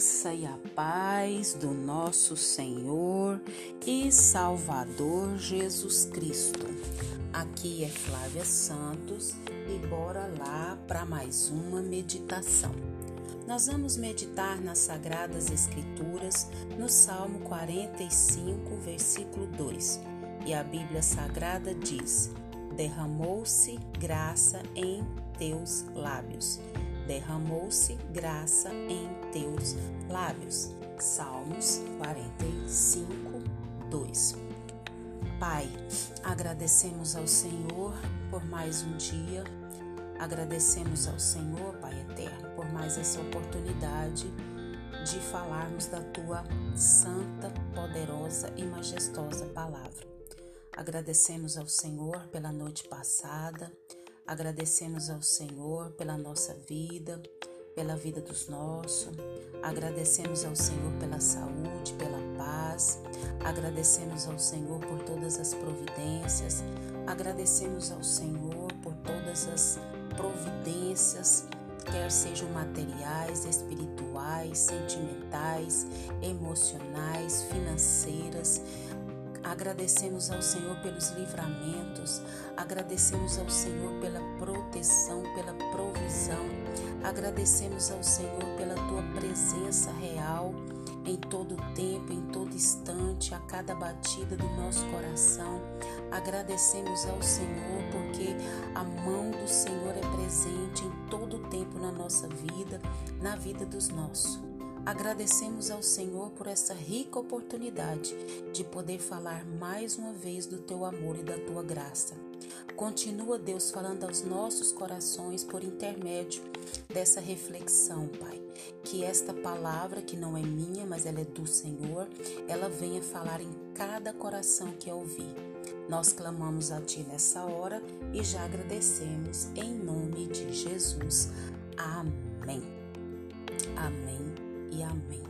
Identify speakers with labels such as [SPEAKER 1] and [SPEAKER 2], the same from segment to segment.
[SPEAKER 1] graça e a paz do nosso Senhor e Salvador Jesus Cristo. Aqui é Flávia Santos e bora lá para mais uma meditação. Nós vamos meditar nas Sagradas Escrituras no Salmo 45, versículo 2. E a Bíblia Sagrada diz: Derramou-se graça em teus lábios derramou-se graça em teus lábios. Salmos 45, 2. Pai, agradecemos ao Senhor por mais um dia, agradecemos ao Senhor, Pai eterno, por mais essa oportunidade de falarmos da tua santa, poderosa e majestosa palavra. Agradecemos ao Senhor pela noite passada, Agradecemos ao Senhor pela nossa vida, pela vida dos nossos. Agradecemos ao Senhor pela saúde, pela paz. Agradecemos ao Senhor por todas as providências. Agradecemos ao Senhor por todas as providências, quer sejam materiais, espirituais, sentimentais, emocionais, financeiras Agradecemos ao Senhor pelos livramentos, agradecemos ao Senhor pela proteção, pela provisão, agradecemos ao Senhor pela tua presença real em todo tempo, em todo instante, a cada batida do nosso coração. Agradecemos ao Senhor porque a mão do Senhor é presente em todo tempo na nossa vida, na vida dos nossos. Agradecemos ao Senhor por essa rica oportunidade de poder falar mais uma vez do teu amor e da tua graça. Continua, Deus, falando aos nossos corações por intermédio dessa reflexão, Pai. Que esta palavra, que não é minha, mas ela é do Senhor, ela venha falar em cada coração que ouvir. Nós clamamos a Ti nessa hora e já agradecemos em nome de Jesus. Amém. Amém e amém.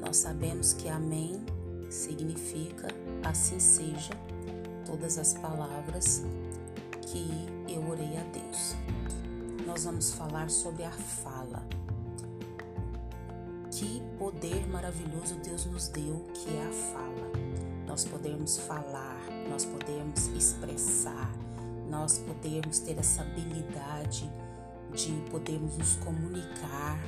[SPEAKER 1] Nós sabemos que amém significa assim seja todas as palavras que eu orei a Deus. Nós vamos falar sobre a fala. Que poder maravilhoso Deus nos deu, que é a fala. Nós podemos falar, nós podemos expressar, nós podemos ter essa habilidade de podermos nos comunicar,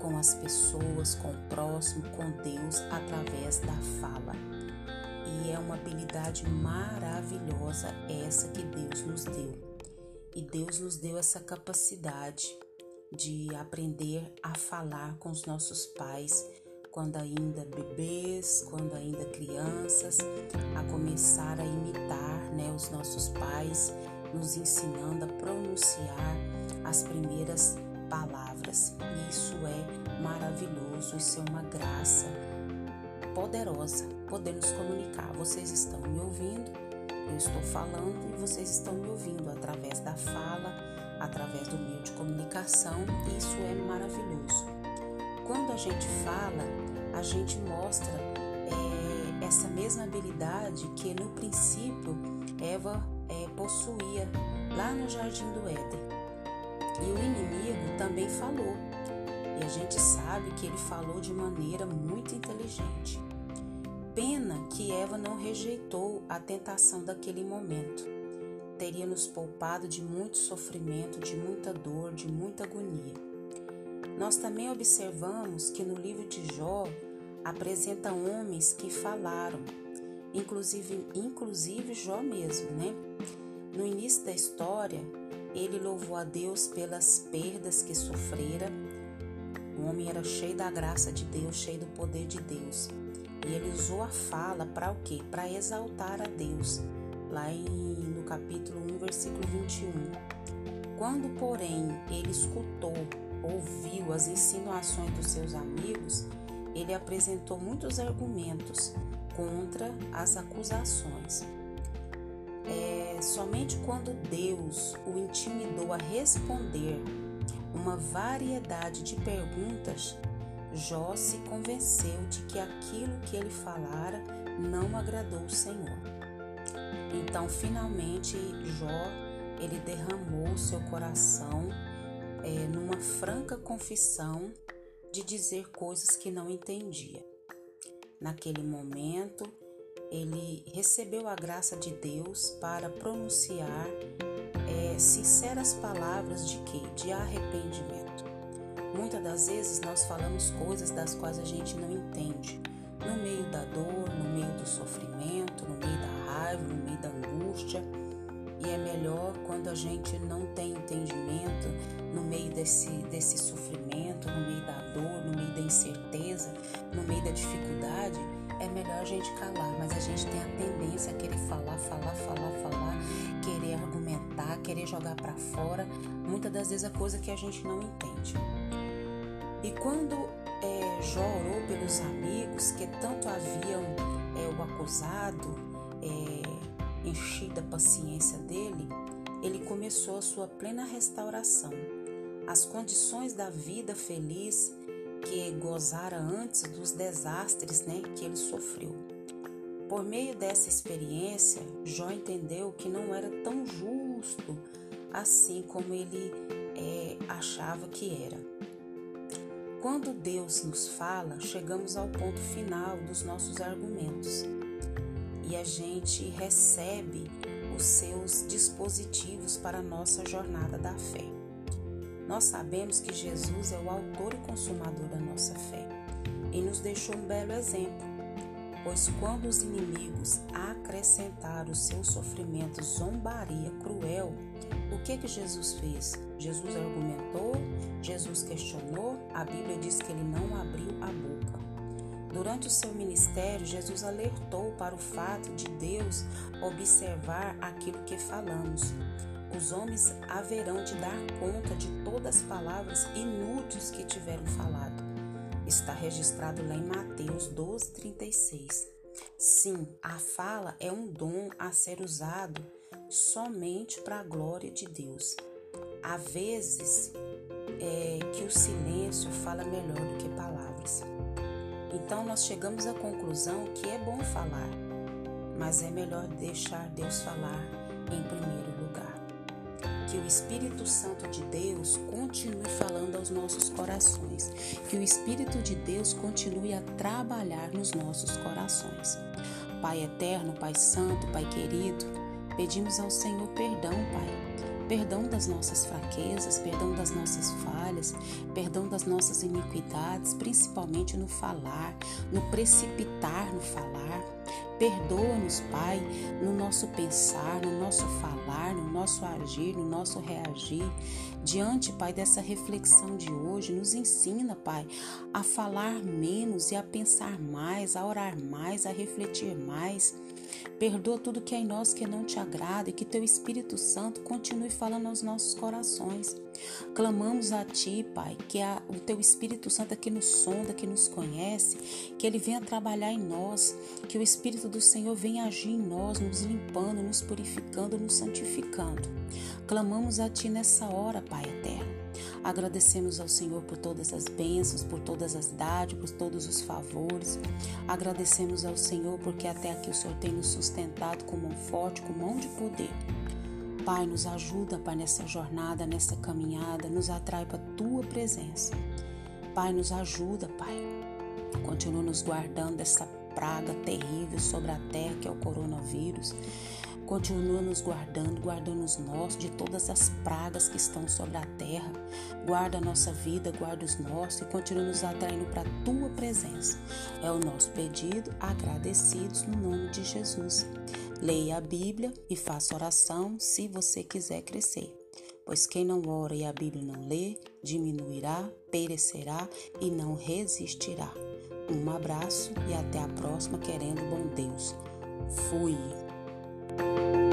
[SPEAKER 1] com as pessoas, com o próximo, com Deus através da fala. E é uma habilidade maravilhosa essa que Deus nos deu. E Deus nos deu essa capacidade de aprender a falar com os nossos pais quando ainda bebês, quando ainda crianças, a começar a imitar né, os nossos pais, nos ensinando a pronunciar as primeiras palavras. Isso é maravilhoso, isso é uma graça poderosa poder nos comunicar. Vocês estão me ouvindo, eu estou falando e vocês estão me ouvindo através da fala, através do meio de comunicação. Isso é maravilhoso. Quando a gente fala, a gente mostra é, essa mesma habilidade que no princípio Eva é, possuía lá no jardim do Éden. E o inimigo também falou. A gente sabe que ele falou de maneira muito inteligente. Pena que Eva não rejeitou a tentação daquele momento. Teria nos poupado de muito sofrimento, de muita dor, de muita agonia. Nós também observamos que no livro de Jó apresenta homens que falaram, inclusive, inclusive Jó mesmo, né? No início da história, ele louvou a Deus pelas perdas que sofrera. O homem era cheio da graça de Deus, cheio do poder de Deus. E ele usou a fala para o quê? Para exaltar a Deus. Lá em, no capítulo 1, versículo 21. Quando, porém, ele escutou, ouviu as insinuações dos seus amigos, ele apresentou muitos argumentos contra as acusações. É, somente quando Deus o intimidou a responder uma variedade de perguntas, Jó se convenceu de que aquilo que ele falara não agradou o Senhor. Então, finalmente, Jó ele derramou seu coração é, numa franca confissão de dizer coisas que não entendia. Naquele momento, ele recebeu a graça de Deus para pronunciar é, sinceras palavras de quê? De arrependimento. Muitas das vezes nós falamos coisas das quais a gente não entende. No meio da dor, no meio do sofrimento, no meio da raiva, no meio da angústia. E é melhor quando a gente não tem entendimento no meio desse, desse sofrimento, no meio da dor, no meio da incerteza, no meio da dificuldade, a gente calar, mas a gente tem a tendência a querer falar, falar, falar, falar, querer argumentar, querer jogar para fora, muitas das vezes a coisa que a gente não entende. E quando é, Jó orou pelos amigos que tanto haviam é, o acusado, é, enchido a paciência dele, ele começou a sua plena restauração. As condições da vida feliz que gozara antes dos desastres né, que ele sofreu. Por meio dessa experiência, Jó entendeu que não era tão justo assim como ele é, achava que era. Quando Deus nos fala, chegamos ao ponto final dos nossos argumentos e a gente recebe os seus dispositivos para a nossa jornada da fé. Nós sabemos que Jesus é o autor e consumador da nossa fé e nos deixou um belo exemplo, pois quando os inimigos acrescentaram o seu sofrimento zombaria cruel, o que que Jesus fez? Jesus argumentou, Jesus questionou, a Bíblia diz que ele não abriu a boca. Durante o seu ministério, Jesus alertou para o fato de Deus observar aquilo que falamos os homens haverão de dar conta de todas as palavras inúteis que tiveram falado. Está registrado lá em Mateus 12, 36. Sim, a fala é um dom a ser usado somente para a glória de Deus. Há vezes é, que o silêncio fala melhor do que palavras. Então nós chegamos à conclusão que é bom falar, mas é melhor deixar Deus falar em primeiro que o Espírito Santo de Deus continue falando aos nossos corações, que o Espírito de Deus continue a trabalhar nos nossos corações. Pai eterno, Pai santo, Pai querido, pedimos ao Senhor perdão, Pai perdão das nossas fraquezas, perdão das nossas falhas, perdão das nossas iniquidades, principalmente no falar, no precipitar no falar. Perdoa-nos, Pai, no nosso pensar, no nosso falar, no nosso agir, no nosso reagir. Diante, Pai, dessa reflexão de hoje, nos ensina, Pai, a falar menos e a pensar mais, a orar mais, a refletir mais Perdoa tudo que é em nós que não te agrada e que teu Espírito Santo continue falando aos nossos corações. Clamamos a Ti, Pai, que a, o Teu Espírito Santo que nos sonda, que nos conhece, que Ele venha trabalhar em nós, que o Espírito do Senhor venha agir em nós, nos limpando, nos purificando, nos santificando. Clamamos a Ti nessa hora, Pai eterno. Agradecemos ao Senhor por todas as bênçãos, por todas as dádivas, por todos os favores. Agradecemos ao Senhor porque até aqui o Senhor tem nos sustentado com mão forte, com mão de poder. Pai, nos ajuda, Pai, nessa jornada, nessa caminhada, nos atrai para a tua presença. Pai, nos ajuda, Pai. Continua nos guardando dessa praga terrível sobre a terra que é o coronavírus. Continua nos guardando, guardando os nossos de todas as pragas que estão sobre a terra. Guarda a nossa vida, guarda os nossos e continua nos atraindo para a tua presença. É o nosso pedido, agradecidos no nome de Jesus. Leia a Bíblia e faça oração se você quiser crescer. Pois quem não ora e a Bíblia não lê, diminuirá, perecerá e não resistirá. Um abraço e até a próxima, querendo bom Deus. Fui. you